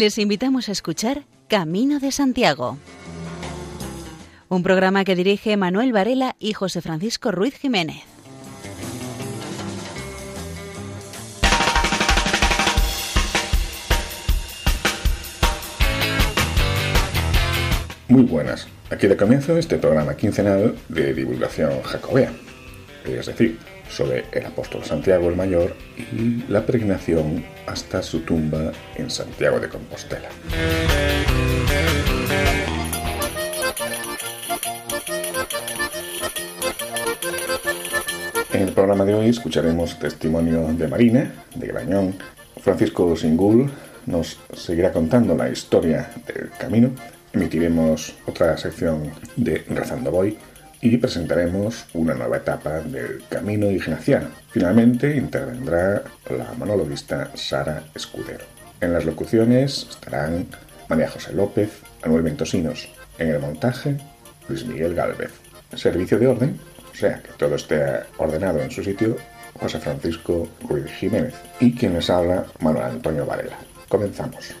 Les invitamos a escuchar Camino de Santiago, un programa que dirige Manuel Varela y José Francisco Ruiz Jiménez. Muy buenas. Aquí de comienzo este programa quincenal de divulgación jacobea, es decir, sobre el apóstol Santiago el Mayor y la peregrinación hasta su tumba en Santiago de Compostela. En el programa de hoy escucharemos testimonio de Marina, de Grañón. Francisco Singul nos seguirá contando la historia del camino. Emitiremos otra sección de Rezando Voy y presentaremos una nueva etapa del camino ignaciano. Finalmente intervendrá la monologuista Sara Escudero. En las locuciones estarán María José López, Manuel Ventosinos. En el montaje, Luis Miguel Galvez. Servicio de orden, o sea que todo esté ordenado en su sitio, José Francisco Ruiz Jiménez. Y quien les habla, Manuel Antonio Varela. Comenzamos.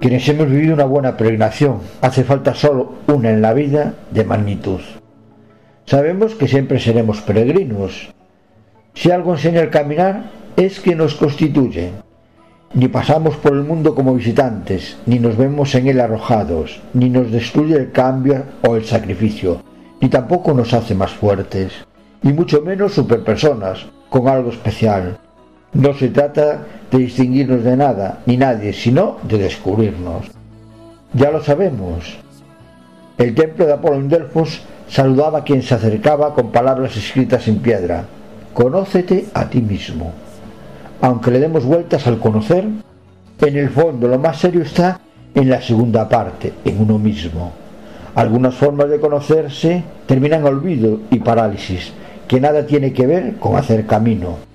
Quienes hemos vivido una buena peregrinación, hace falta solo una en la vida de magnitud. Sabemos que siempre seremos peregrinos. Si algo enseña el caminar es que nos constituye. Ni pasamos por el mundo como visitantes, ni nos vemos en él arrojados, ni nos destruye el cambio o el sacrificio, ni tampoco nos hace más fuertes, y mucho menos superpersonas, con algo especial. No se trata de distinguirnos de nada ni nadie, sino de descubrirnos. Ya lo sabemos. El templo de Apolo en Delfos saludaba a quien se acercaba con palabras escritas en piedra. Conócete a ti mismo. Aunque le demos vueltas al conocer, en el fondo lo más serio está en la segunda parte, en uno mismo. Algunas formas de conocerse terminan olvido y parálisis, que nada tiene que ver con hacer camino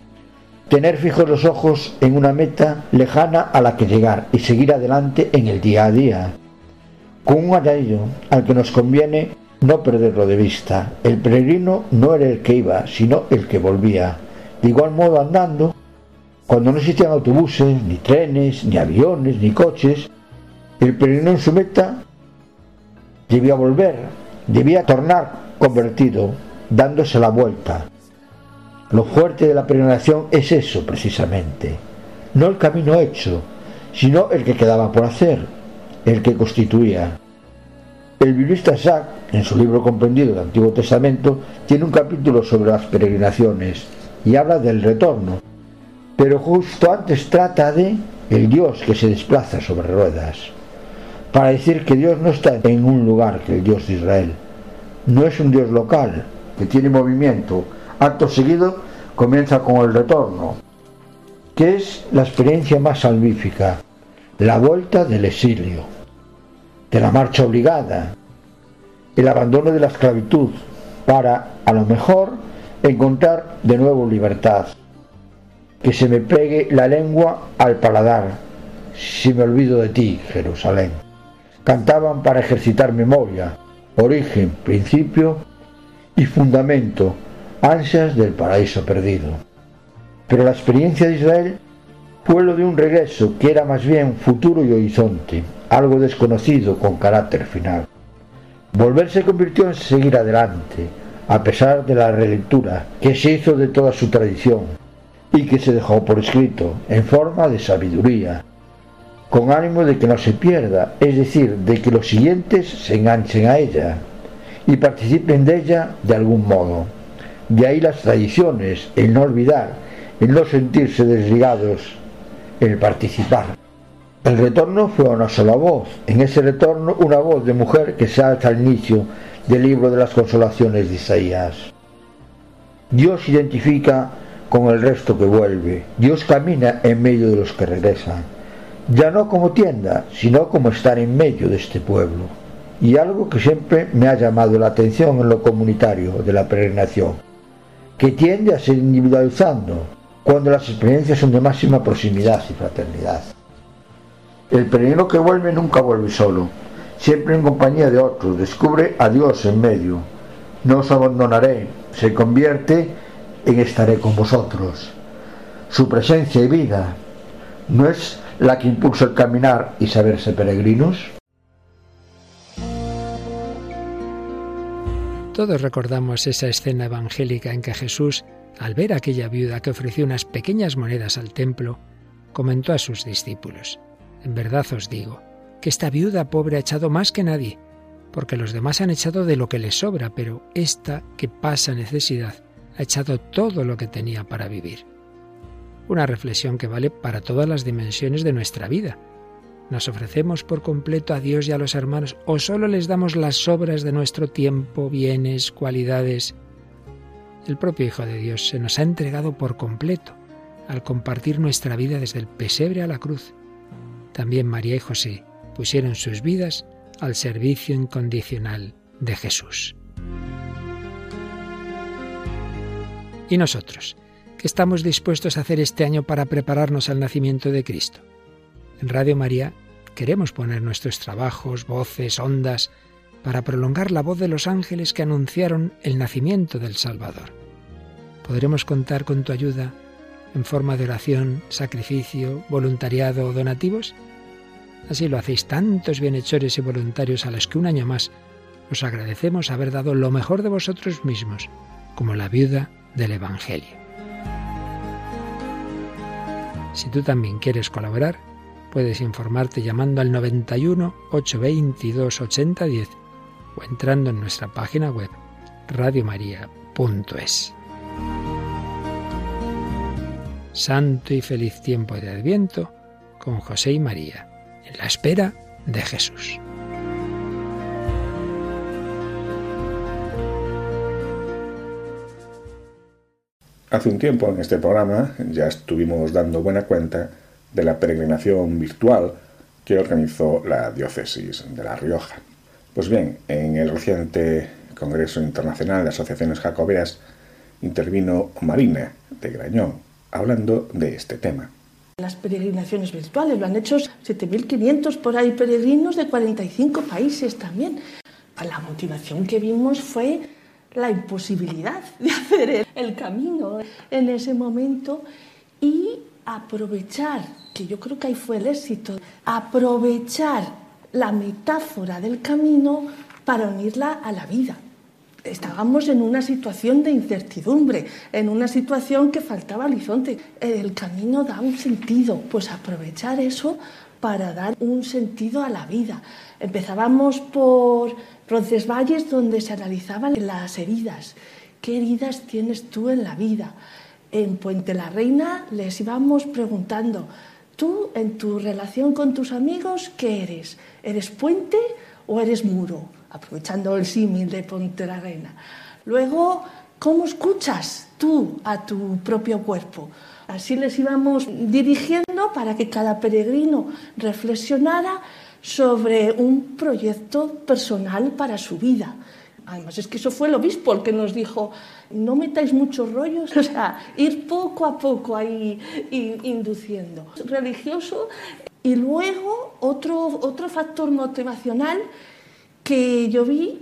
tener fijos los ojos en una meta lejana a la que llegar y seguir adelante en el día a día, con un anillo al que nos conviene no perderlo de vista. El peregrino no era el que iba, sino el que volvía. De igual modo andando, cuando no existían autobuses, ni trenes, ni aviones, ni coches, el peregrino en su meta debía volver, debía tornar convertido, dándose la vuelta, lo fuerte de la peregrinación es eso precisamente, no el camino hecho, sino el que quedaba por hacer, el que constituía. El biblista Jacques, en su libro comprendido del Antiguo Testamento, tiene un capítulo sobre las peregrinaciones y habla del retorno, pero justo antes trata de el Dios que se desplaza sobre ruedas, para decir que Dios no está en un lugar que el Dios de Israel, no es un Dios local, que tiene movimiento, Acto seguido comienza con el retorno, que es la experiencia más salvífica, la vuelta del exilio, de la marcha obligada, el abandono de la esclavitud, para, a lo mejor, encontrar de nuevo libertad. Que se me pegue la lengua al paladar, si me olvido de ti, Jerusalén. Cantaban para ejercitar memoria, origen, principio y fundamento ansias del paraíso perdido. Pero la experiencia de Israel fue lo de un regreso que era más bien futuro y horizonte, algo desconocido con carácter final. Volver se convirtió en seguir adelante, a pesar de la relectura que se hizo de toda su tradición y que se dejó por escrito en forma de sabiduría, con ánimo de que no se pierda, es decir, de que los siguientes se enganchen a ella y participen de ella de algún modo. De ahí las tradiciones, el no olvidar, el no sentirse desligados, el participar. El retorno fue una sola voz. En ese retorno una voz de mujer que se alza al inicio del libro de las consolaciones de Isaías. Dios identifica con el resto que vuelve. Dios camina en medio de los que regresan. Ya no como tienda, sino como estar en medio de este pueblo. Y algo que siempre me ha llamado la atención en lo comunitario de la peregrinación que tiende a ser individualizando cuando las experiencias son de máxima proximidad y fraternidad. El peregrino que vuelve nunca vuelve solo, siempre en compañía de otros, descubre a Dios en medio. No os abandonaré, se convierte en estaré con vosotros. Su presencia y vida no es la que impulsa el caminar y saberse peregrinos. Todos recordamos esa escena evangélica en que Jesús, al ver aquella viuda que ofreció unas pequeñas monedas al templo, comentó a sus discípulos, En verdad os digo, que esta viuda pobre ha echado más que nadie, porque los demás han echado de lo que les sobra, pero esta que pasa necesidad ha echado todo lo que tenía para vivir. Una reflexión que vale para todas las dimensiones de nuestra vida, ¿Nos ofrecemos por completo a Dios y a los hermanos o solo les damos las sobras de nuestro tiempo, bienes, cualidades? El propio Hijo de Dios se nos ha entregado por completo al compartir nuestra vida desde el pesebre a la cruz. También María y José pusieron sus vidas al servicio incondicional de Jesús. ¿Y nosotros? ¿Qué estamos dispuestos a hacer este año para prepararnos al nacimiento de Cristo? En Radio María queremos poner nuestros trabajos, voces, ondas, para prolongar la voz de los ángeles que anunciaron el nacimiento del Salvador. Podremos contar con tu ayuda en forma de oración, sacrificio, voluntariado o donativos. Así lo hacéis tantos bienhechores y voluntarios a los que un año más os agradecemos haber dado lo mejor de vosotros mismos, como la viuda del Evangelio. Si tú también quieres colaborar, Puedes informarte llamando al 91 822 8010 o entrando en nuestra página web radiomaria.es. Santo y feliz tiempo de Adviento con José y María, en la espera de Jesús. Hace un tiempo en este programa ya estuvimos dando buena cuenta de la peregrinación virtual que organizó la diócesis de La Rioja. Pues bien, en el reciente Congreso Internacional de Asociaciones Jacobeas intervino Marina de Grañón hablando de este tema. Las peregrinaciones virtuales lo han hecho 7.500 por ahí peregrinos de 45 países también. La motivación que vimos fue la imposibilidad de hacer el camino en ese momento y aprovechar, que yo creo que ahí fue el éxito, aprovechar la metáfora del camino para unirla a la vida. Estábamos en una situación de incertidumbre, en una situación que faltaba horizonte. El camino da un sentido, pues aprovechar eso para dar un sentido a la vida. Empezábamos por Roncesvalles, donde se analizaban las heridas. ¿Qué heridas tienes tú en la vida? En Puente la Reina les íbamos preguntando, tú en tu relación con tus amigos, ¿qué eres? ¿Eres puente o eres muro? Aprovechando el símil de Puente la Reina. Luego, ¿cómo escuchas tú a tu propio cuerpo? Así les íbamos dirigiendo para que cada peregrino reflexionara sobre un proyecto personal para su vida. Además, es que eso fue el obispo el que nos dijo, no metáis muchos rollos, o sea, ir poco a poco ahí induciendo. Religioso. Y luego, otro, otro factor motivacional que yo vi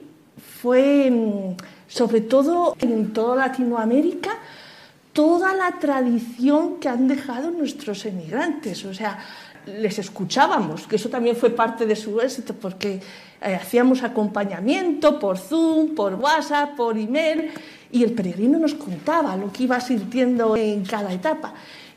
fue, mm, sobre todo en toda Latinoamérica, toda la tradición que han dejado nuestros emigrantes. O sea, les escuchábamos, que eso también fue parte de su éxito, porque eh, hacíamos acompañamiento por Zoom, por WhatsApp, por email, y el peregrino nos contaba lo que iba sintiendo en cada etapa.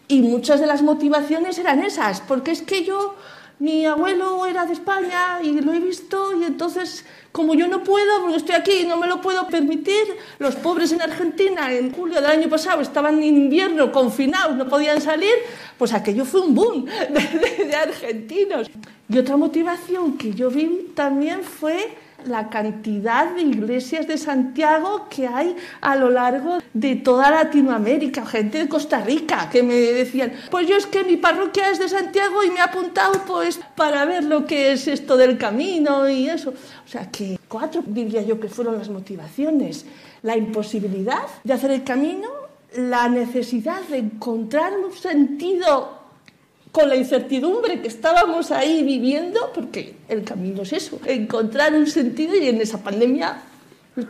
Y muchas de las motivaciones eran esas, porque es que yo, mi abuelo era de España y lo he visto, y entonces, como yo no puedo, porque estoy aquí y no me lo puedo permitir, los pobres en Argentina en julio del año pasado estaban en invierno confinados, no podían salir, pues aquello fue un boom de, argentinos. Y otra motivación que yo vi también fue la cantidad de iglesias de Santiago que hay a lo largo de toda Latinoamérica, gente de Costa Rica que me decían, pues yo es que mi parroquia es de Santiago y me he apuntado pues para ver lo que es esto del camino y eso. O sea que cuatro diría yo que fueron las motivaciones. La imposibilidad de hacer el camino, la necesidad de encontrar un sentido con la incertidumbre que estábamos ahí viviendo, porque el camino es eso, encontrar un sentido y en esa pandemia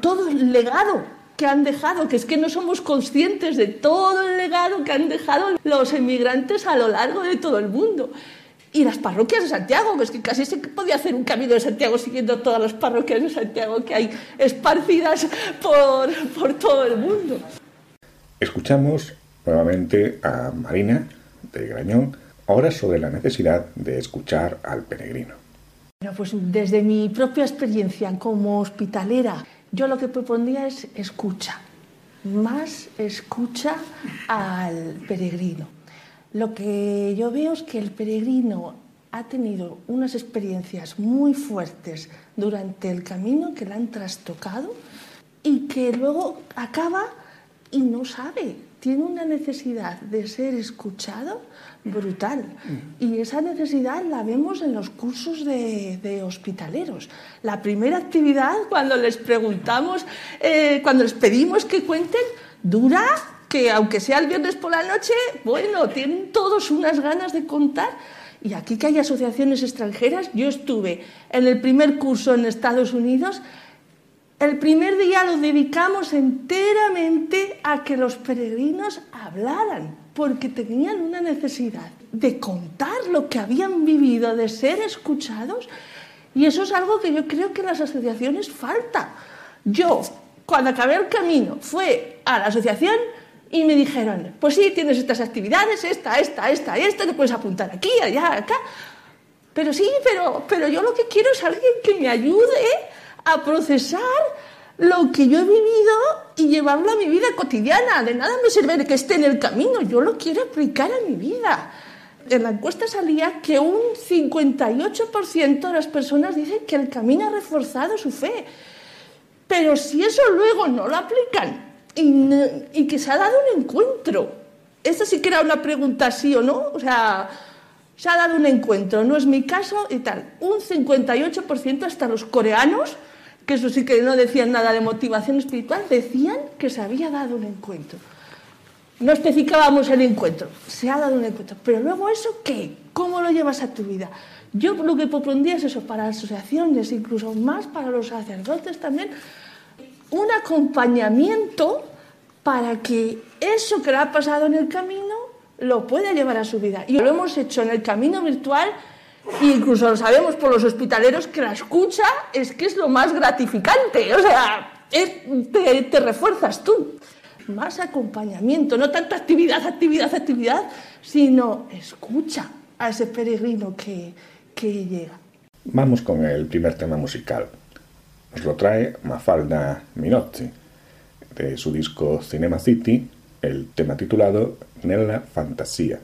todo el legado que han dejado, que es que no somos conscientes de todo el legado que han dejado los emigrantes a lo largo de todo el mundo. Y las parroquias de Santiago, que es que casi se podía hacer un camino de Santiago siguiendo todas las parroquias de Santiago que hay esparcidas por, por todo el mundo. Escuchamos nuevamente a Marina de Grañón Ahora sobre la necesidad de escuchar al peregrino. Bueno, pues desde mi propia experiencia como hospitalera, yo lo que propondría es escucha, más escucha al peregrino. Lo que yo veo es que el peregrino ha tenido unas experiencias muy fuertes durante el camino que le han trastocado y que luego acaba y no sabe, tiene una necesidad de ser escuchado brutal. Y esa necesidad la vemos en los cursos de, hospitaleros. La primera actividad, cuando les preguntamos, eh, cuando les pedimos que cuenten, dura que aunque sea el viernes por la noche, bueno, tienen todos unas ganas de contar. Y aquí que hay asociaciones extranjeras, yo estuve en el primer curso en Estados Unidos, el primer día lo dedicamos enteramente a que los peregrinos hablaran porque tenían una necesidad de contar lo que habían vivido, de ser escuchados, y eso es algo que yo creo que en las asociaciones falta. Yo, cuando acabé el camino, fue a la asociación y me dijeron, pues sí, tienes estas actividades, esta, esta, esta, esta, te puedes apuntar aquí, allá, acá. Pero sí, pero, pero yo lo que quiero es alguien que me ayude a procesar lo que yo he vivido y llevarlo a mi vida cotidiana. De nada me sirve que esté en el camino, yo lo quiero aplicar a mi vida. En la encuesta salía que un 58% de las personas dicen que el camino ha reforzado su fe. Pero si eso luego no lo aplican y, que se ha dado un encuentro, esta sí que era una pregunta sí o no, o sea, se ha dado un encuentro, no es mi caso y tal. Un 58% hasta los coreanos que eso sí que no decían nada de motivación espiritual, decían que se había dado un encuentro. No especificábamos el encuentro, se ha dado un encuentro. Pero luego eso, ¿qué? ¿Cómo lo llevas a tu vida? Yo lo que propondría es eso, para asociaciones, incluso más para los sacerdotes también, un acompañamiento para que eso que le ha pasado en el camino lo pueda llevar a su vida. Y lo hemos hecho en el camino virtual incluso lo sabemos por los hospitaleros que la escucha es que es lo más gratificante, o sea, te, refuerzas tú. Más acompañamiento, no tanto actividad, actividad, actividad, sino escucha a ese peregrino que, que llega. Vamos con el primer tema musical. Nos lo trae Mafalda Minotti, de su disco Cinema City, el tema titulado Nella Fantasía.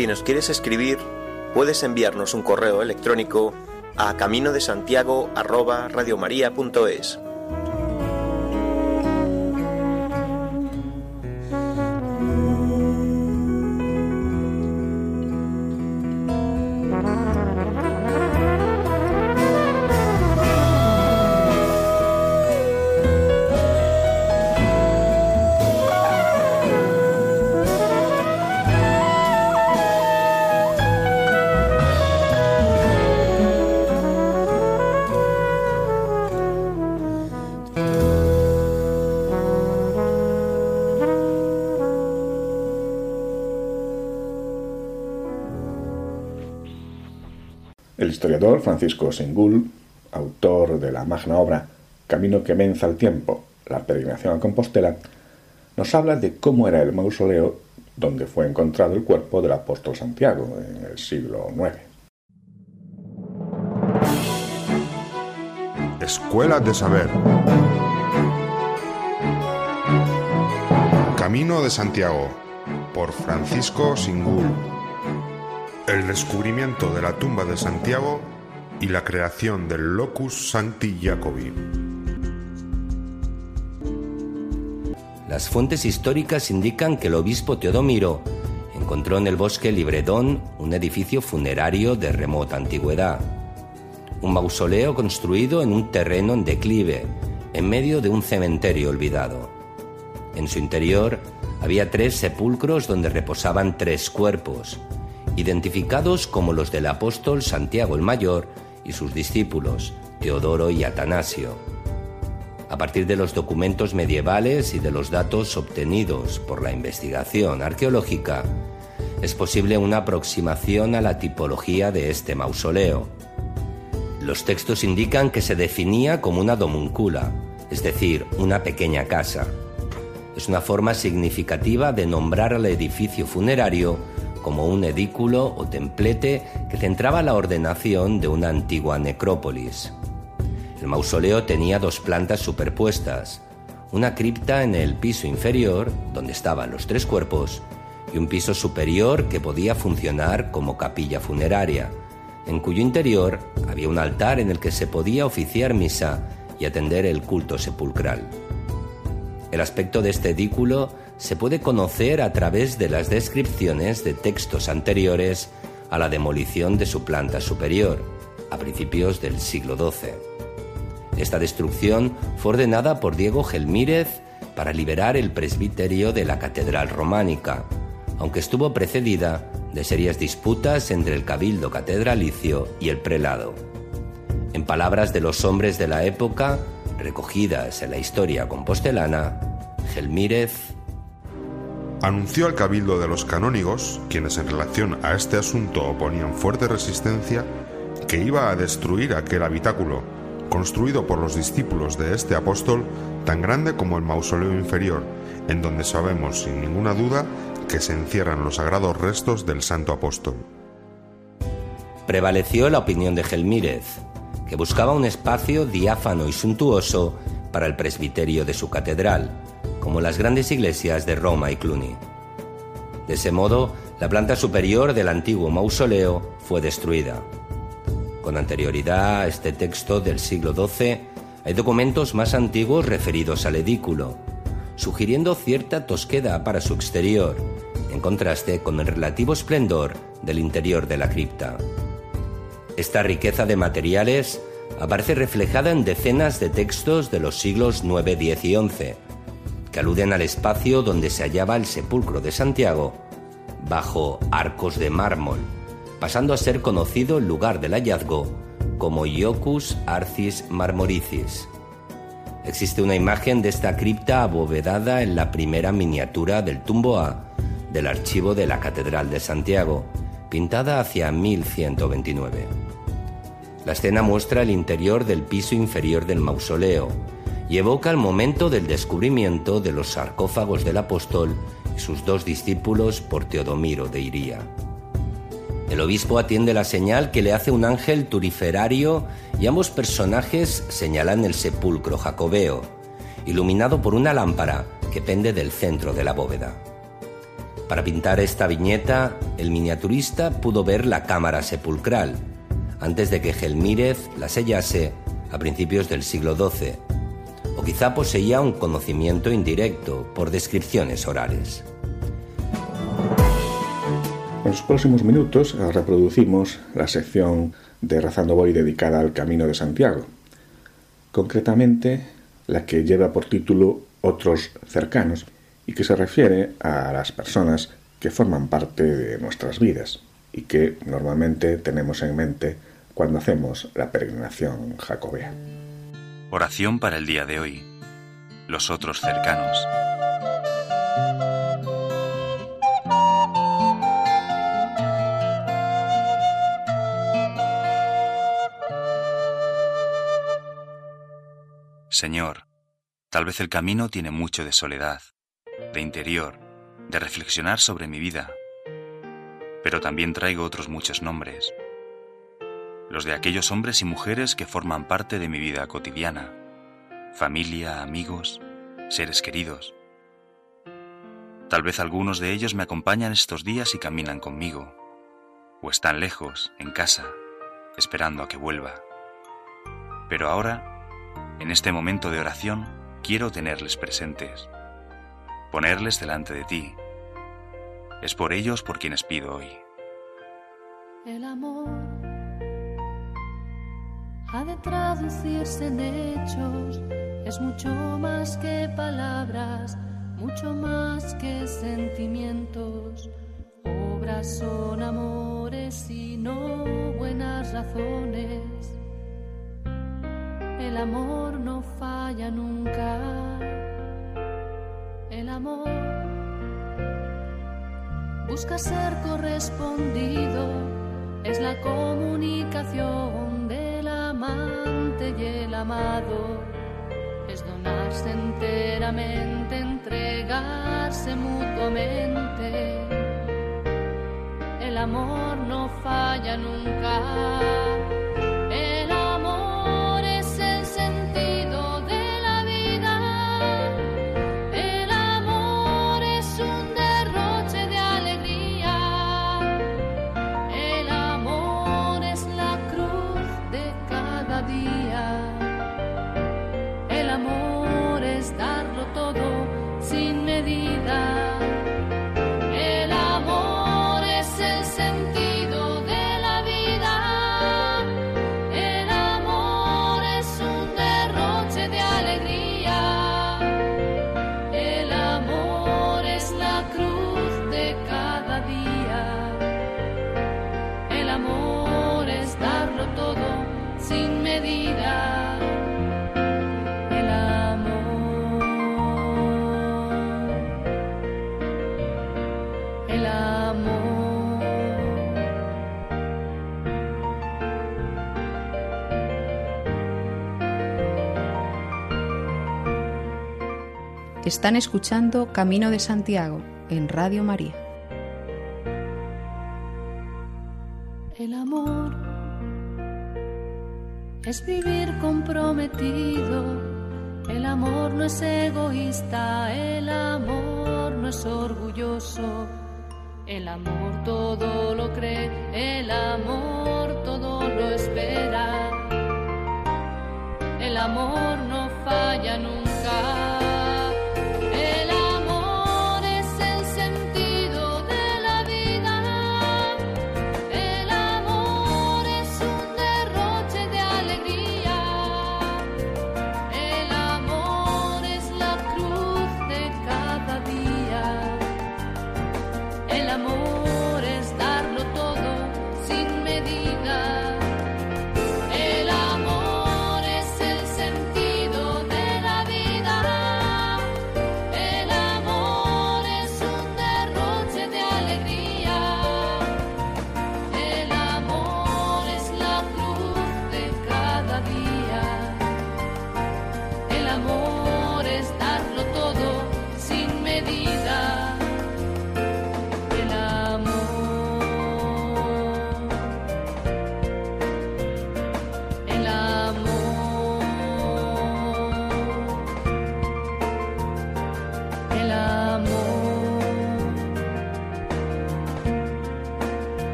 Si nos quieres escribir, puedes enviarnos un correo electrónico a camino de Francisco Singul, autor de la magna obra Camino que menza el tiempo, la peregrinación a Compostela, nos habla de cómo era el mausoleo donde fue encontrado el cuerpo del apóstol Santiago en el siglo IX. Escuela de Saber. Camino de Santiago por Francisco Singul. El descubrimiento de la tumba de Santiago y la creación del Locus Sancti Jacobi. Las fuentes históricas indican que el obispo Teodomiro encontró en el bosque Libredón un edificio funerario de remota antigüedad. Un mausoleo construido en un terreno en declive, en medio de un cementerio olvidado. En su interior había tres sepulcros donde reposaban tres cuerpos, identificados como los del apóstol Santiago el Mayor y sus discípulos, Teodoro y Atanasio. A partir de los documentos medievales y de los datos obtenidos por la investigación arqueológica, es posible una aproximación a la tipología de este mausoleo. Los textos indican que se definía como una domuncula, es decir, una pequeña casa. Es una forma significativa de nombrar al edificio funerario como un edículo o templete que centraba la ordenación de una antigua necrópolis. El mausoleo tenía dos plantas superpuestas, una cripta en el piso inferior, donde estaban los tres cuerpos, y un piso superior que podía funcionar como capilla funeraria, en cuyo interior había un altar en el que se podía oficiar misa y atender el culto sepulcral. El aspecto de este edículo se puede conocer a través de las descripciones de textos anteriores a la demolición de su planta superior, a principios del siglo XII. Esta destrucción fue ordenada por Diego Gelmírez para liberar el presbiterio de la catedral románica, aunque estuvo precedida de serias disputas entre el cabildo catedralicio y el prelado. En palabras de los hombres de la época, recogidas en la historia compostelana, Gelmírez anunció al cabildo de los canónigos, quienes en relación a este asunto oponían fuerte resistencia, que iba a destruir aquel habitáculo, construido por los discípulos de este apóstol, tan grande como el mausoleo inferior, en donde sabemos sin ninguna duda que se encierran los sagrados restos del santo apóstol. Prevaleció la opinión de Gelmírez, que buscaba un espacio diáfano y suntuoso para el presbiterio de su catedral, como las grandes iglesias de Roma y Cluny. De ese modo, la planta superior del antiguo mausoleo fue destruida. Con anterioridad a este texto del siglo XII, hay documentos más antiguos referidos al edículo, sugiriendo cierta tosquedad para su exterior, en contraste con el relativo esplendor del interior de la cripta. Esta riqueza de materiales aparece reflejada en decenas de textos de los siglos IX, X y XI, que aluden al espacio donde se hallaba el sepulcro de Santiago, bajo arcos de mármol, pasando a ser conocido el lugar del hallazgo como Iocus Arcis Marmoricis. Existe una imagen de esta cripta abovedada en la primera miniatura del tumbo A del archivo de la Catedral de Santiago, pintada hacia 1129. La escena muestra el interior del piso inferior del mausoleo, y evoca el momento del descubrimiento de los sarcófagos del apóstol y sus dos discípulos por Teodomiro de Iría. El obispo atiende la señal que le hace un ángel turiferario y ambos personajes señalan el sepulcro jacobeo, iluminado por una lámpara que pende del centro de la bóveda. Para pintar esta viñeta, el miniaturista pudo ver la cámara sepulcral, antes de que Gelmírez la sellase a principios del siglo XII, o quizá poseía un conocimiento indirecto por descripciones orales. En los próximos minutos reproducimos la sección de Rezando Voy dedicada al Camino de Santiago, concretamente la que lleva por título Otros cercanos y que se refiere a las personas que forman parte de nuestras vidas y que normalmente tenemos en mente cuando hacemos la peregrinación jacobea. Oración para el día de hoy. Los otros cercanos. Señor, tal vez el camino tiene mucho de soledad de interior, de reflexionar sobre mi vida. Pero también traigo otros muchos nombres, los de aquellos hombres y mujeres que forman parte de mi vida cotidiana, familia, amigos, seres queridos. Tal vez algunos de ellos me acompañan estos días y caminan conmigo, o están lejos, en casa, esperando a que vuelva. Pero ahora, en este momento de oración, quiero tenerles presentes ponerles delante de ti. Es por ellos por quienes pido hoy. El amor ha de traducirse en hechos, es mucho más que palabras, mucho más que sentimientos. Obras son amores y no buenas razones. El amor no falla nunca el amor busca ser correspondido, es la comunicación y el amado, es donarse enteramente, entregarse mutuamente. El amor no falla nunca. Están escuchando Camino de Santiago en Radio María. El amor es vivir comprometido. El amor no es egoísta, el amor no es orgulloso. El amor todo lo cree, el amor todo lo espera. El amor no falla nunca.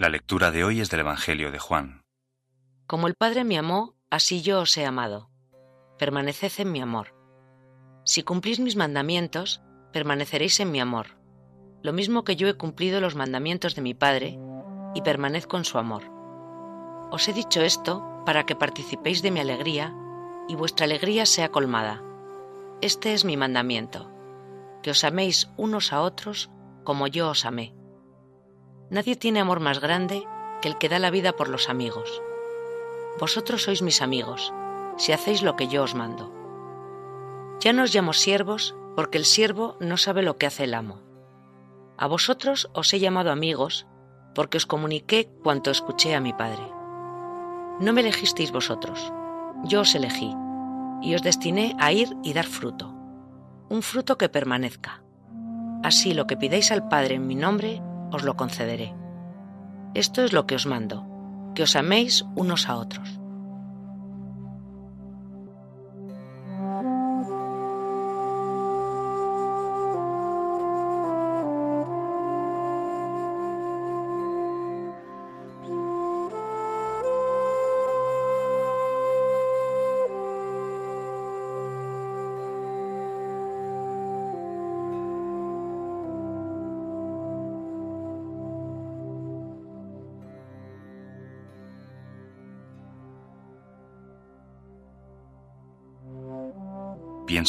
La lectura de hoy es del Evangelio de Juan. Como el Padre me amó, así yo os he amado. Permaneced en mi amor. Si cumplís mis mandamientos, permaneceréis en mi amor, lo mismo que yo he cumplido los mandamientos de mi Padre y permanezco en su amor. Os he dicho esto para que participéis de mi alegría y vuestra alegría sea colmada. Este es mi mandamiento, que os améis unos a otros como yo os amé. Nadie tiene amor más grande que el que da la vida por los amigos. Vosotros sois mis amigos, si hacéis lo que yo os mando. Ya no os llamo siervos, porque el siervo no sabe lo que hace el amo. A vosotros os he llamado amigos, porque os comuniqué cuanto escuché a mi Padre. No me elegisteis vosotros, yo os elegí, y os destiné a ir y dar fruto, un fruto que permanezca. Así lo que pidáis al Padre en mi nombre, os lo concederé. Esto es lo que os mando, que os améis unos a otros.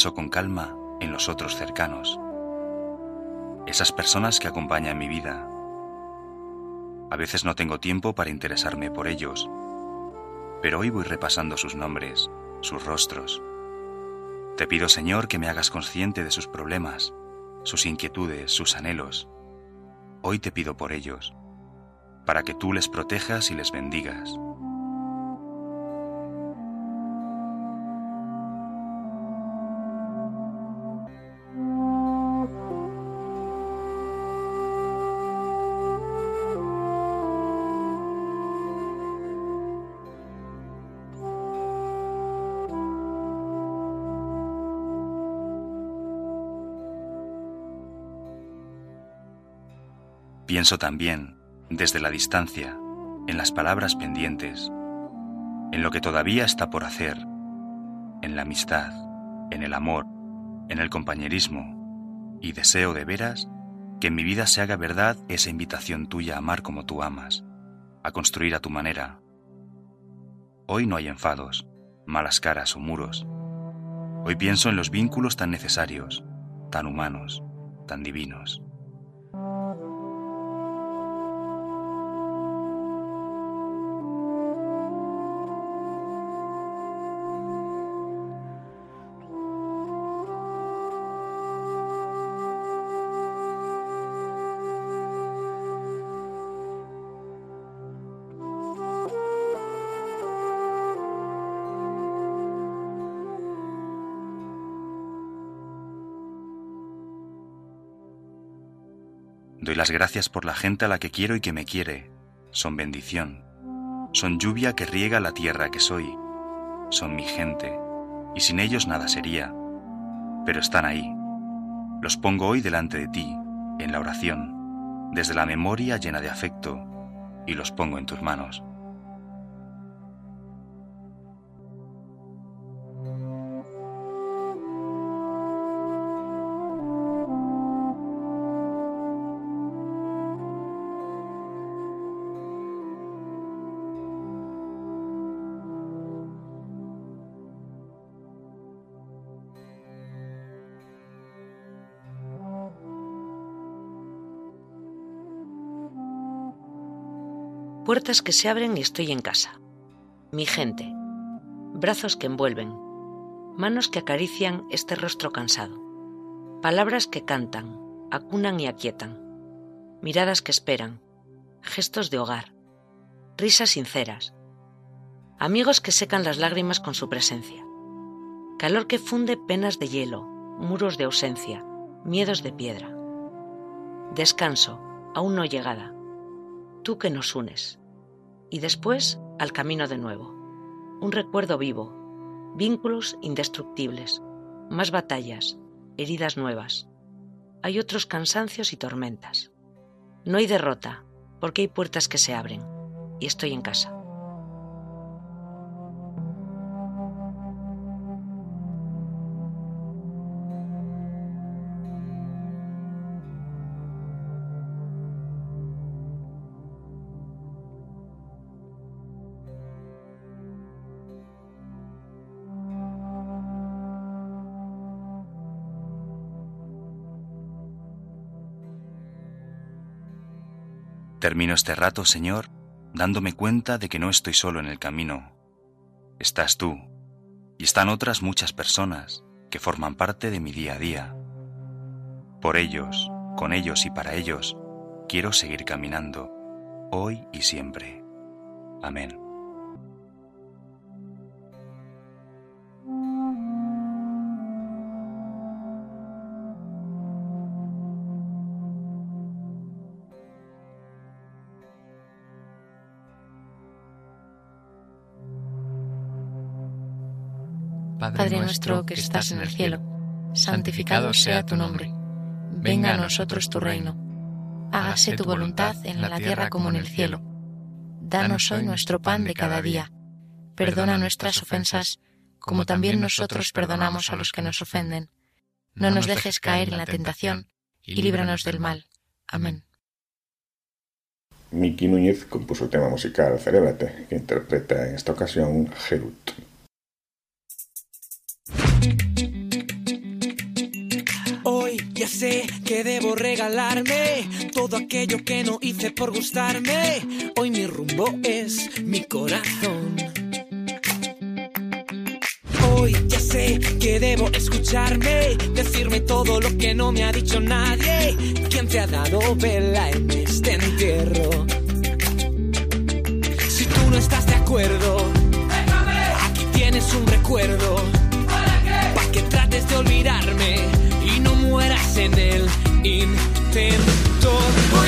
Con calma en los otros cercanos, esas personas que acompañan mi vida. A veces no tengo tiempo para interesarme por ellos, pero hoy voy repasando sus nombres, sus rostros. Te pido, Señor, que me hagas consciente de sus problemas, sus inquietudes, sus anhelos. Hoy te pido por ellos, para que tú les protejas y les bendigas. Pienso también, desde la distancia, en las palabras pendientes, en lo que todavía está por hacer, en la amistad, en el amor, en el compañerismo, y deseo de veras que en mi vida se haga verdad esa invitación tuya a amar como tú amas, a construir a tu manera. Hoy no hay enfados, malas caras o muros. Hoy pienso en los vínculos tan necesarios, tan humanos, tan divinos. Las gracias por la gente a la que quiero y que me quiere. Son bendición. Son lluvia que riega la tierra que soy. Son mi gente. Y sin ellos nada sería. Pero están ahí. Los pongo hoy delante de ti, en la oración, desde la memoria llena de afecto, y los pongo en tus manos. Puertas que se abren y estoy en casa. Mi gente. Brazos que envuelven. Manos que acarician este rostro cansado. Palabras que cantan, acunan y aquietan. Miradas que esperan. Gestos de hogar. Risas sinceras. Amigos que secan las lágrimas con su presencia. Calor que funde penas de hielo, muros de ausencia, miedos de piedra. Descanso, aún no llegada tú que nos unes. Y después al camino de nuevo. Un recuerdo vivo, vínculos indestructibles, más batallas, heridas nuevas. Hay otros cansancios y tormentas. No hay derrota, porque hay puertas que se abren y estoy en casa. Termino este rato, Señor, dándome cuenta de que no estoy solo en el camino. Estás tú, y están otras muchas personas que forman parte de mi día a día. Por ellos, con ellos y para ellos, quiero seguir caminando, hoy y siempre. Amén. Padre nuestro que estás en el cielo, santificado sea tu nombre. Venga a nosotros tu reino. Hágase tu voluntad en la tierra como en el cielo. Danos hoy nuestro pan de cada día. Perdona nuestras ofensas, como también nosotros perdonamos a los que nos ofenden. No nos dejes caer en la tentación, y líbranos del mal. Amén. Miki Núñez compuso el tema musical Cerébrate, que interpreta en esta ocasión Gerut. Ya sé que debo regalarme todo aquello que no hice por gustarme. Hoy mi rumbo es mi corazón. Hoy ya sé que debo escucharme, decirme todo lo que no me ha dicho nadie. ¿Quién te ha dado vela en este entierro? Si tú no estás de acuerdo, aquí tienes un recuerdo intento. Voy a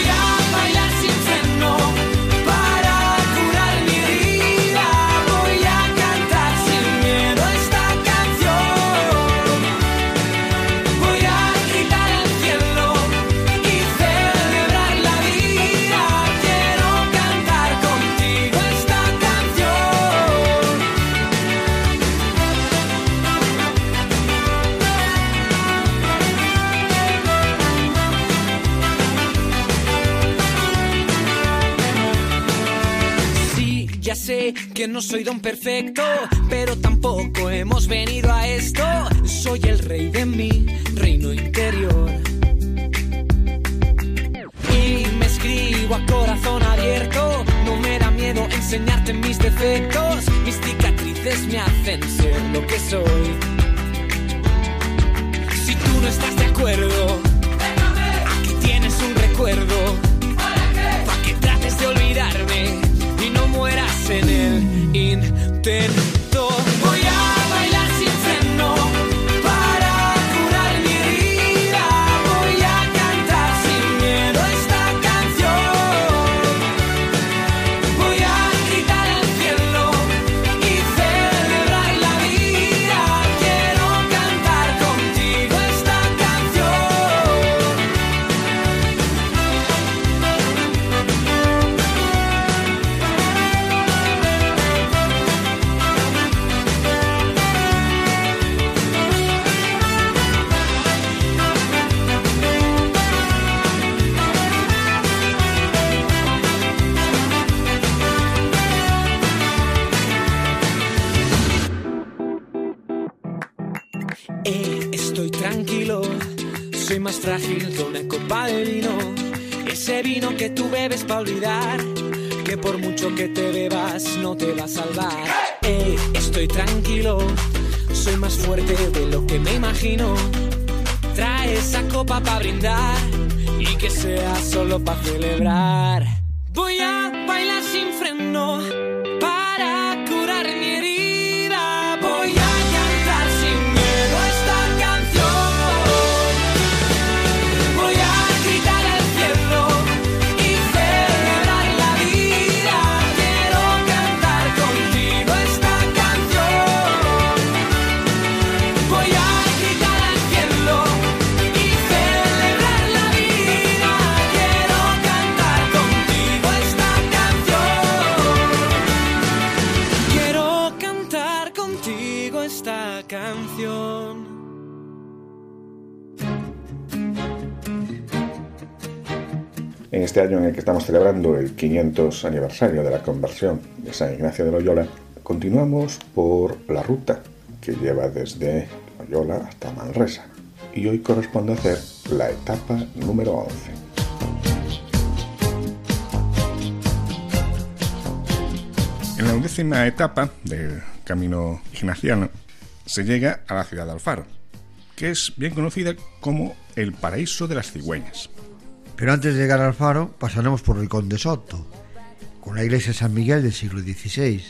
que no soy don perfecto, pero tampoco hemos venido a esto. Soy el rey de mi reino interior. Y me escribo a corazón abierto, no me da miedo enseñarte mis defectos. Mis cicatrices me hacen ser lo que soy. Si tú no estás de acuerdo, aquí tienes un recuerdo. Para que trates de olvidarme y no mueras en el intentar vino. Ese vino que tú bebes para olvidar, que por mucho que te bebas no te va a salvar. Eh, estoy tranquilo, soy más fuerte de lo que me imagino. Trae esa copa para brindar y que sea solo para celebrar. Voy a bailar sin freno este año en el que estamos celebrando el 500 aniversario de la conversión de San Ignacio de Loyola, continuamos por la ruta que lleva desde Loyola hasta Manresa y hoy corresponde hacer la etapa número 11. En la undécima etapa del camino ignaciano se llega a la ciudad de Alfaro, que es bien conocida como el paraíso de las cigüeñas. Pero antes de llegar al Alfaro pasaremos por el Conde Soto, con la iglesia de San Miguel del siglo XVI,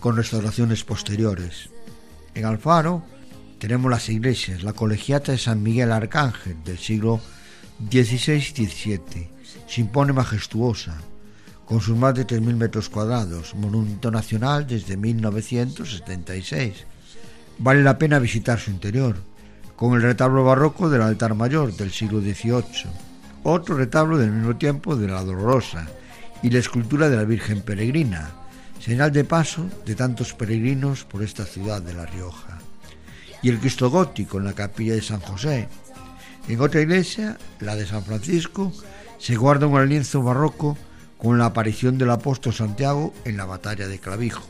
con restauraciones posteriores. En Alfaro tenemos las iglesias, la colegiata de San Miguel Arcángel del siglo XVI-XVII, se impone majestuosa, con sus más de 3.000 metros cuadrados, monumento nacional desde 1976. Vale la pena visitar su interior, con el retablo barroco del altar mayor del siglo XVIII, otro retablo del mismo tiempo de la Dolorosa y la escultura de la Virgen Peregrina, señal de paso de tantos peregrinos por esta ciudad de La Rioja. Y el Cristo gótico en la capilla de San José. En otra iglesia, la de San Francisco, se guarda un lienzo barroco con la aparición del apóstol Santiago en la batalla de Clavijo.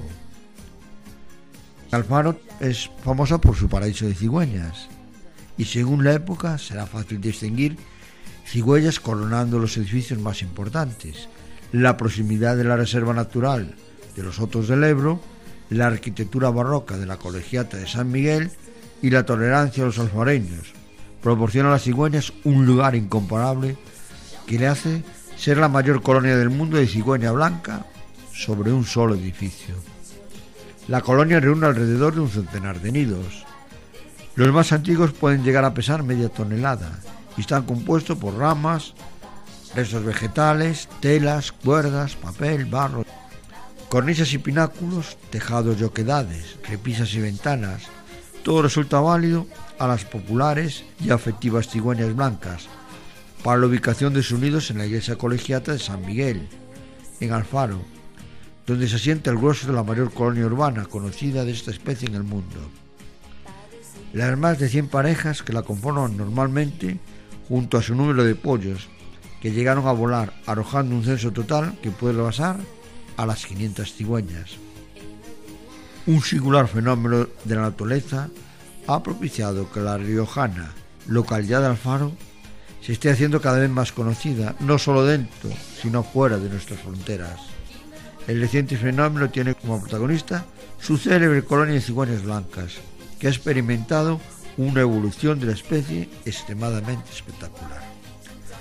Alfaro es famosa por su paraíso de cigüeñas y según la época será fácil distinguir cigüeñas coronando los edificios más importantes, la proximidad de la reserva natural de los Sotos del Ebro, la arquitectura barroca de la colegiata de San Miguel y la tolerancia a los alfareños proporciona a las cigüeñas un lugar incomparable que le hace ser la mayor colonia del mundo de cigüeña blanca sobre un solo edificio. La colonia reúne alrededor de un centenar de nidos. Los más antiguos pueden llegar a pesar media tonelada y están compuestos por ramas, restos vegetales, telas, cuerdas, papel, barro, cornisas y pináculos, tejados y oquedades, repisas y ventanas. Todo resulta válido a las populares y afectivas cigüeñas blancas para la ubicación de sus nidos en la iglesia colegiata de San Miguel, en Alfaro, donde se asienta el grueso de la mayor colonia urbana conocida de esta especie en el mundo. Las más de 100 parejas que la conforman normalmente, junto a su número de pollos, que llegaron a volar arrojando un censo total que puede rebasar a las 500 cigüeñas. Un singular fenómeno de la naturaleza ha propiciado que la riojana, localidad de Alfaro, se esté haciendo cada vez más conocida, no solo dentro, sino fuera de nuestras fronteras. El reciente fenómeno tiene como protagonista su célebre colonia de cigüeñas blancas, que ha experimentado una evolución de la especie extremadamente espectacular.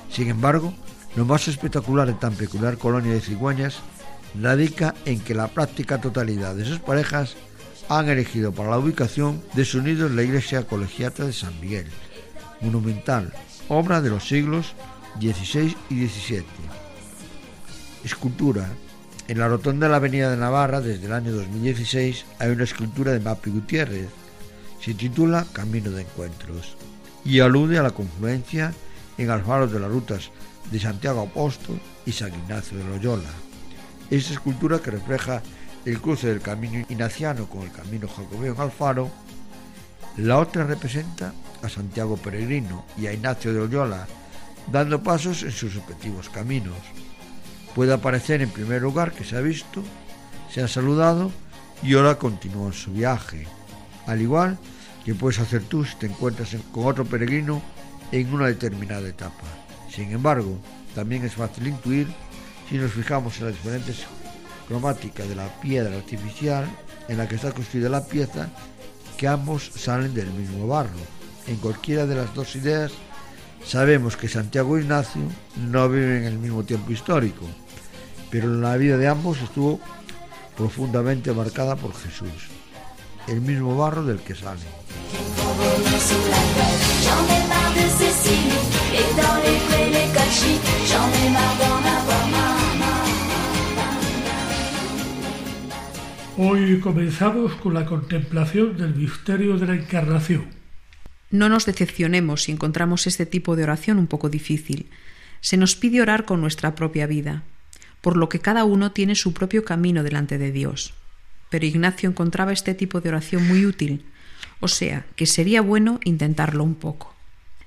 Sin embargo, lo más espectacular de tan peculiar colonia de cigüeñas radica en que la práctica totalidad de sus parejas han elegido para la ubicación de su nido la iglesia colegiata de San Miguel, monumental, obra de los siglos XVI y XVII. Escultura, en la rotonda de la Avenida de Navarra, desde el año 2016, hay una escultura de Mapi Gutiérrez. Se titula Camino de Encuentros y alude a la confluencia en Alfaro de las rutas de Santiago Apóstol y San Ignacio de Loyola. Esta escultura que refleja el cruce del camino ignaciano con el camino jacobeo en Alfaro, la otra representa a Santiago Peregrino y a Ignacio de Loyola, dando pasos en sus respectivos caminos puede aparecer en primer lugar que se ha visto, se ha saludado y ahora continúa su viaje. Al igual que puedes hacer tú si te encuentras con otro peregrino en una determinada etapa. Sin embargo, también es fácil intuir si nos fijamos en las diferentes cromáticas de la piedra artificial en la que está construida la pieza que ambos salen del mismo barro. En cualquiera de las dos ideas sabemos que Santiago e Ignacio no viven en el mismo tiempo histórico, pero la vida de ambos estuvo profundamente marcada por Jesús, el mismo barro del que sale. Hoy comenzamos con la contemplación del misterio de la Encarnación. No nos decepcionemos si encontramos este tipo de oración un poco difícil. Se nos pide orar con nuestra propia vida, por lo que cada uno tiene su propio camino delante de Dios. Pero Ignacio encontraba este tipo de oración muy útil, o sea, que sería bueno intentarlo un poco.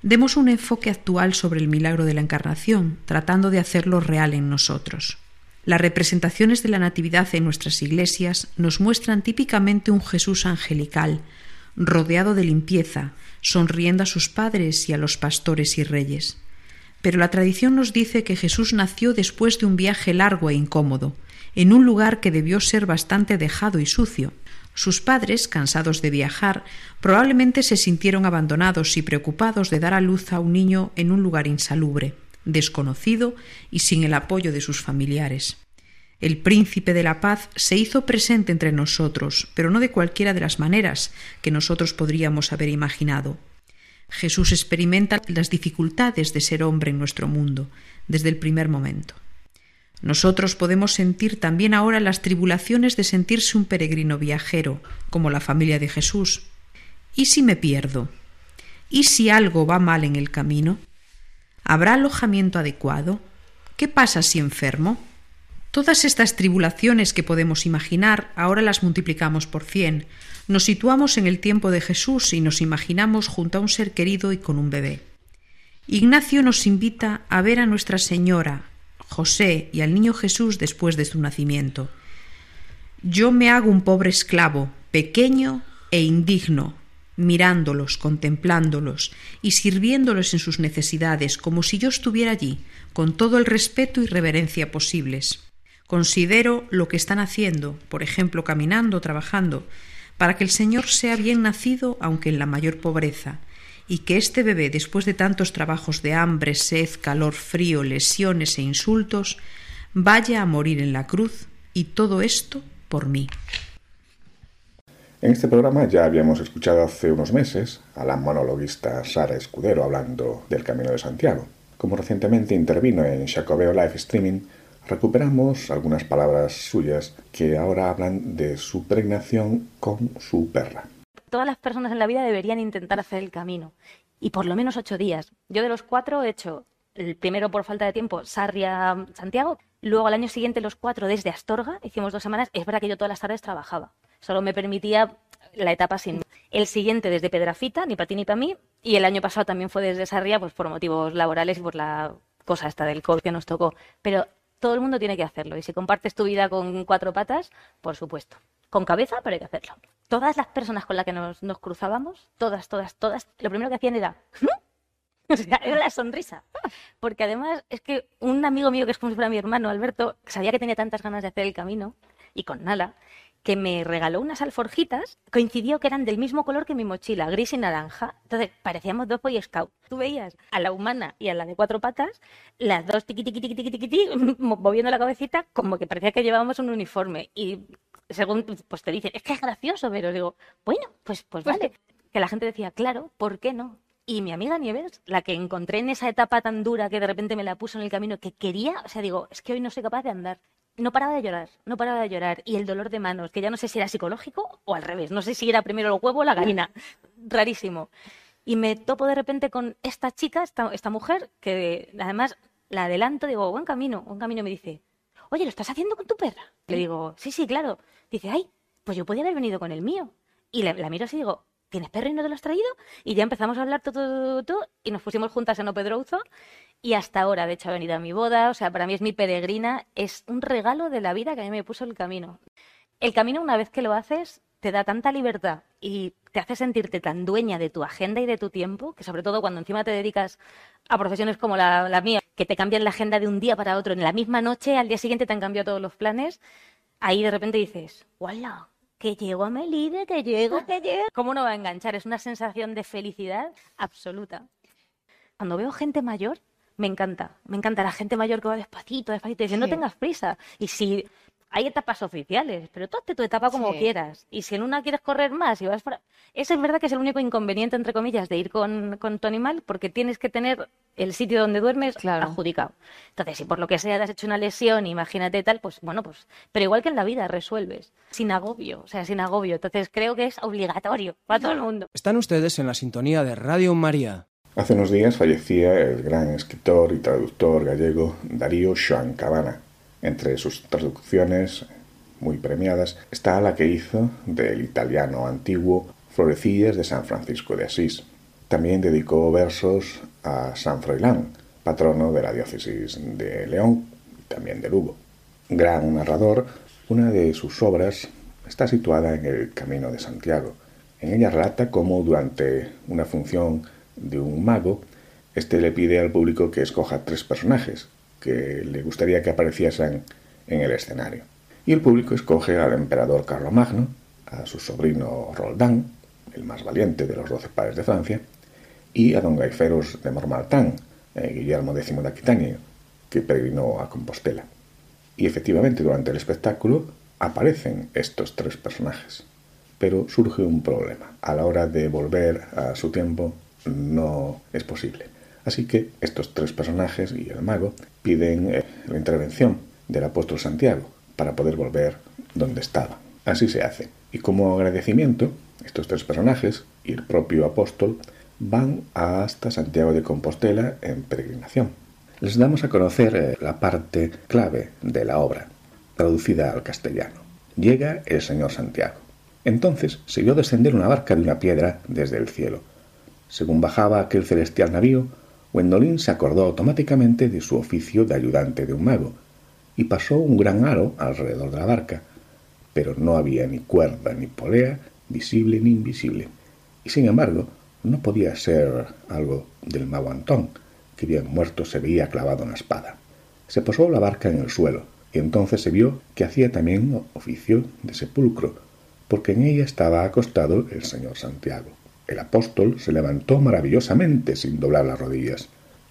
Demos un enfoque actual sobre el milagro de la Encarnación, tratando de hacerlo real en nosotros. Las representaciones de la Natividad en nuestras iglesias nos muestran típicamente un Jesús angelical, rodeado de limpieza, sonriendo a sus padres y a los pastores y reyes. Pero la tradición nos dice que Jesús nació después de un viaje largo e incómodo, en un lugar que debió ser bastante dejado y sucio. Sus padres, cansados de viajar, probablemente se sintieron abandonados y preocupados de dar a luz a un niño en un lugar insalubre, desconocido y sin el apoyo de sus familiares. El príncipe de la paz se hizo presente entre nosotros, pero no de cualquiera de las maneras que nosotros podríamos haber imaginado. Jesús experimenta las dificultades de ser hombre en nuestro mundo desde el primer momento. Nosotros podemos sentir también ahora las tribulaciones de sentirse un peregrino viajero, como la familia de Jesús. ¿Y si me pierdo? ¿Y si algo va mal en el camino? ¿Habrá alojamiento adecuado? ¿Qué pasa si enfermo? Todas estas tribulaciones que podemos imaginar ahora las multiplicamos por cien. Nos situamos en el tiempo de Jesús y nos imaginamos junto a un ser querido y con un bebé. Ignacio nos invita a ver a Nuestra Señora, José y al niño Jesús después de su nacimiento. Yo me hago un pobre esclavo, pequeño e indigno, mirándolos, contemplándolos y sirviéndolos en sus necesidades como si yo estuviera allí, con todo el respeto y reverencia posibles. Considero lo que están haciendo, por ejemplo, caminando, trabajando, para que el Señor sea bien nacido, aunque en la mayor pobreza, y que este bebé, después de tantos trabajos de hambre, sed, calor, frío, lesiones e insultos, vaya a morir en la cruz, y todo esto por mí. En este programa ya habíamos escuchado hace unos meses a la monologuista Sara Escudero hablando del Camino de Santiago. Como recientemente intervino en Jacobeo Live Streaming, recuperamos algunas palabras suyas que ahora hablan de su pregnación con su perra. Todas las personas en la vida deberían intentar hacer el camino y por lo menos ocho días. Yo de los cuatro he hecho el primero por falta de tiempo Sarria Santiago, luego al año siguiente los cuatro desde Astorga, hicimos dos semanas. Es verdad que yo todas las tardes trabajaba, solo me permitía la etapa sin. El siguiente desde Pedrafita, ni para ti ni para mí, y el año pasado también fue desde Sarria, pues por motivos laborales y por la cosa esta del COVID que nos tocó. Pero todo el mundo tiene que hacerlo. Y si compartes tu vida con cuatro patas, por supuesto. Con cabeza, pero hay que hacerlo. Todas las personas con las que nos, cruzábamos, todas, todas, todas, lo primero que hacían era... Sea, era la sonrisa. Porque además es que un amigo mío que es como si fuera mi hermano, Alberto, sabía que tenía tantas ganas de hacer el camino, y con nada, que me regaló unas alforjitas, coincidió que eran del mismo color que mi mochila, gris y naranja. Entonces, parecíamos dos Boy Scouts. Tú veías a la humana y a la de cuatro patas, las dos tiqui, moviendo la cabecita, como que parecía que llevábamos un uniforme. Y según pues te dicen, es que es gracioso, pero digo, bueno, pues, pues, pues vale. Que la gente decía, claro, ¿por qué no? Y mi amiga Nieves, la que encontré en esa etapa tan dura que de repente me la puso en el camino, que quería, o sea, digo, es que hoy no soy capaz de andar no paraba de llorar, no paraba de llorar. Y el dolor de manos, que ya no sé si era psicológico o al revés, no sé si era primero el huevo o la gallina, rarísimo. Y me topo de repente con esta chica, esta, esta mujer, que además la adelanto, digo, buen camino, buen camino, me dice, oye, ¿lo estás haciendo con tu perra? Le digo, sí, sí, claro. Dice, ay, pues yo podía haber venido con el mío. Y la, miro así y digo, ¿tienes perro y no te lo has traído? Y ya empezamos a hablar todo, todo, todo, y nos pusimos juntas en Opedrouzo y hasta ahora, de hecho, ha venido a mi boda, o sea, para mí es mi peregrina, es un regalo de la vida que a mí me puso el camino. El camino, una vez que lo haces, te da tanta libertad y te hace sentirte tan dueña de tu agenda y de tu tiempo, que sobre todo cuando encima te dedicas a profesiones como la, mía, que te cambian la agenda de un día para otro, en la misma noche, al día siguiente te han cambiado todos los planes, ahí de repente dices, ¡Wala! Que llego a Melide, que llego, que llego. ¿Cómo no va a enganchar? Es una sensación de felicidad absoluta. Cuando veo gente mayor, me encanta, me encanta la gente mayor que va despacito, despacito, y dice, no tengas prisa. Y si hay etapas oficiales, pero tú hazte tu etapa como quieras. Y si en una quieres correr más y vas para... Ese es verdad que es el único inconveniente, entre comillas, de ir con, con tu animal, porque tienes que tener el sitio donde duermes adjudicado. Entonces, si por lo que sea te has hecho una lesión, imagínate tal, pues bueno, pues... Pero igual que en la vida, resuelves. Sin agobio, o sea, sin agobio. Entonces, creo que es obligatorio para todo el mundo. Están ustedes en la sintonía de Radio María. Hace unos días fallecía el gran escritor y traductor gallego Darío Joan Cabana. Entre sus traducciones muy premiadas está la que hizo del italiano antiguo Florecillas de San Francisco de Asís. también dedicó versos a San Froilán, patrono de la diócesis de León y también de Lugo. Gran narrador, una de sus obras está situada en el Camino de Santiago. En ella relata cómo durante una función de un mago, este le pide al público que escoja tres personajes que le gustaría que apareciesen en el escenario. Y el público escoge al emperador Carlomagno, a su sobrino Roldán, el más valiente de los doce padres de Francia, y a don Gaiferos de Mormaltán, eh, Guillermo X de Aquitania, que peregrinó a Compostela. Y efectivamente, durante el espectáculo aparecen estos tres personajes. Pero surge un problema. A la hora de volver a su tiempo no es posible. Así que estos tres personajes y el mago piden eh, la intervención del apóstol Santiago para poder volver donde estaba. Así se hace. Y como agradecimiento, estos tres personajes y el propio apóstol van hasta Santiago de Compostela en peregrinación. Les damos a conocer eh, la parte clave de la obra, traducida al castellano. Llega el señor Santiago. Entonces se vio descender una barca de una piedra desde el cielo. Según bajaba aquel celestial navío, Gwendolyn se acordó automáticamente de su oficio de ayudante de un mago y pasó un gran aro alrededor de la barca, pero no había ni cuerda ni polea, visible ni invisible. Y sin embargo, no podía ser algo del mago Antón, que bien muerto se veía clavado en la espada. Se posó la barca en el suelo, y entonces se vio que hacía también oficio de sepulcro, porque en ella estaba acostado el señor Santiago. El apóstol se levantó maravillosamente sin doblar las rodillas.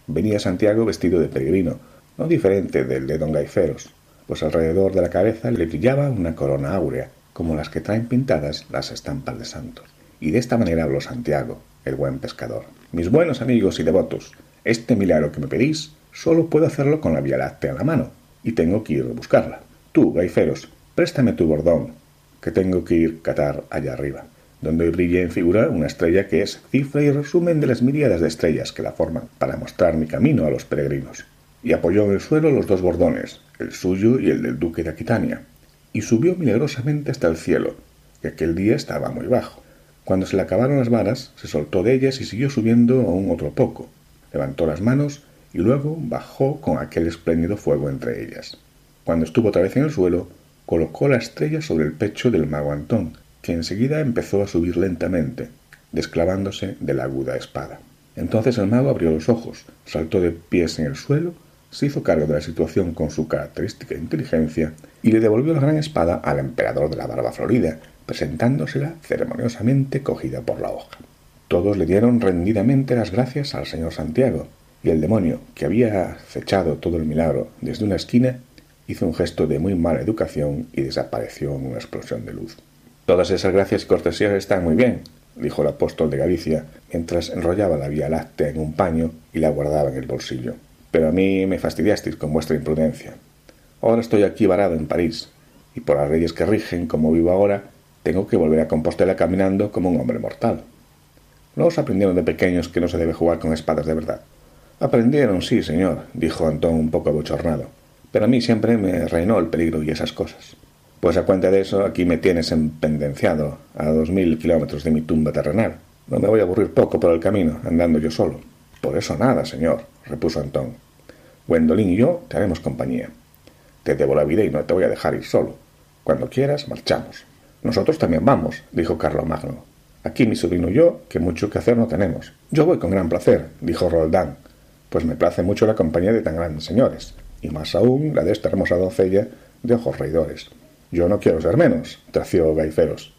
Venía Santiago vestido de peregrino, no diferente del de don Gaiferos, pues alrededor de la cabeza le brillaba una corona áurea, como las que traen pintadas las estampas de santos. Y de esta manera habló Santiago, el buen pescador. Mis buenos amigos y devotos, este milagro que me pedís, solo puedo hacerlo con la Vía Láctea en la mano, y tengo que ir a buscarla. Tú, Gaiferos, préstame tu bordón, que tengo que ir catar allá arriba, donde brilla en figura una estrella que es cifra y resumen de las miríadas de estrellas que la forman, para mostrar mi camino a los peregrinos. Y apoyó en el suelo los dos bordones, el suyo y el del duque de Aquitania, y subió milagrosamente hasta el cielo, que aquel día estaba muy bajo. Cuando se le acabaron las varas, se soltó de ellas y siguió subiendo aún otro poco. Levantó las manos y luego bajó con aquel espléndido fuego entre ellas. Cuando estuvo otra vez en el suelo, colocó la estrella sobre el pecho del mago Antón, que enseguida empezó a subir lentamente, desclavándose de la aguda espada. Entonces el mago abrió los ojos, saltó de pies en el suelo, se hizo cargo de la situación con su característica inteligencia y le devolvió la gran espada al emperador de la barba florida, presentándosela ceremoniosamente cogida por la hoja. Todos le dieron rendidamente las gracias al señor Santiago, y el demonio, que había acechado todo el milagro desde una esquina, hizo un gesto de muy mala educación y desapareció en una explosión de luz. Todas esas gracias y cortesías están muy bien, dijo el apóstol de Galicia, mientras enrollaba la vía láctea en un paño y la guardaba en el bolsillo. Pero a mí me fastidiasteis con vuestra imprudencia. Ahora estoy aquí varado en París, y por las leyes que rigen, como vivo ahora, tengo que volver a Compostela caminando como un hombre mortal. ¿No os aprendieron de pequeños que no se debe jugar con espadas de verdad? Aprendieron, sí, señor, dijo Antón un poco abochornado, pero a mí siempre me reinó el peligro y esas cosas. Pues a cuenta de eso, aquí me tienes empendenciado a dos mil kilómetros de mi tumba terrenal. No me voy a aburrir poco por el camino, andando yo solo. Por eso nada, señor, repuso Antón. Gwendolyn y yo te haremos compañía. Te debo la vida y no te voy a dejar ir solo. Cuando quieras, marchamos. Nosotros también vamos, dijo Carlomagno. Aquí mi sobrino y yo, que mucho que hacer no tenemos. Yo voy con gran placer, dijo Roldán, pues me place mucho la compañía de tan grandes señores, y más aún la de esta hermosa doncella de ojos reidores. Yo no quiero ser menos, tració Gaiferos.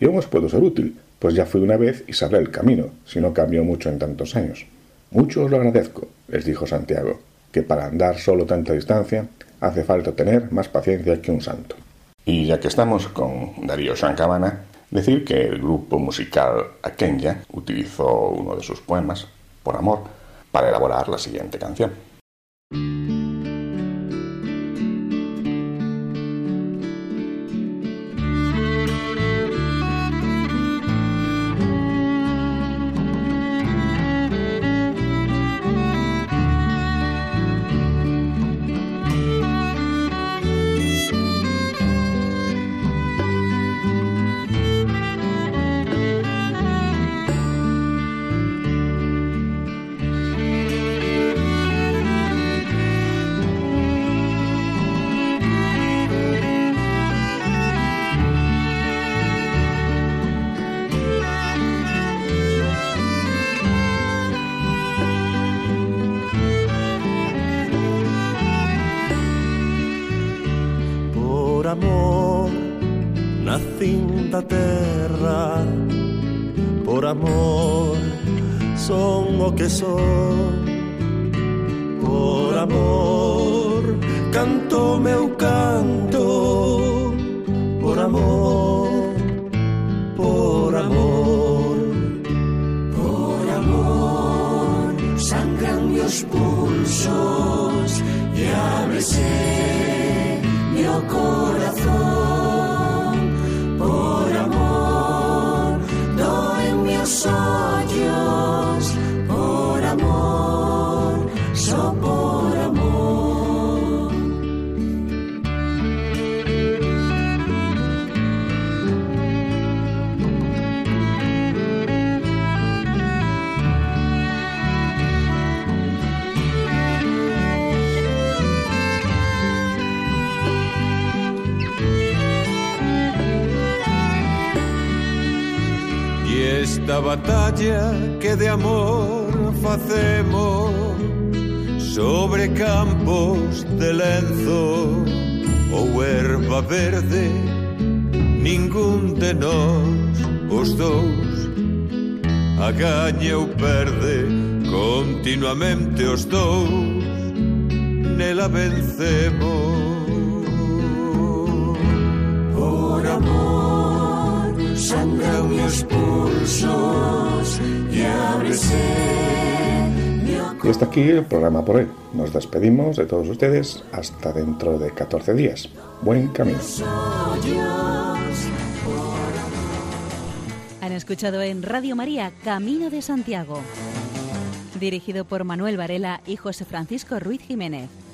Yo os puedo ser útil, pues ya fui una vez y sabré el camino, si no cambió mucho en tantos años. Mucho os lo agradezco, les dijo Santiago, que para andar solo tanta distancia hace falta tener más paciencia que un santo. Y ya que estamos con Darío Shankabana, decir que el grupo musical Akenya utilizó uno de sus poemas, Por Amor, para elaborar la siguiente canción. batalla que de amor facemos sobre campos de lenzo ou erva verde ningún de nós os dous agaña ou perde continuamente os dous nela vencemos. Por amor sangran os pulsos y Y hasta aquí el programa por hoy. Nos despedimos de todos ustedes hasta dentro de 14 días. Buen camino. Han escuchado en Radio María Camino de Santiago, dirigido por Manuel Varela y José Francisco Ruiz Jiménez.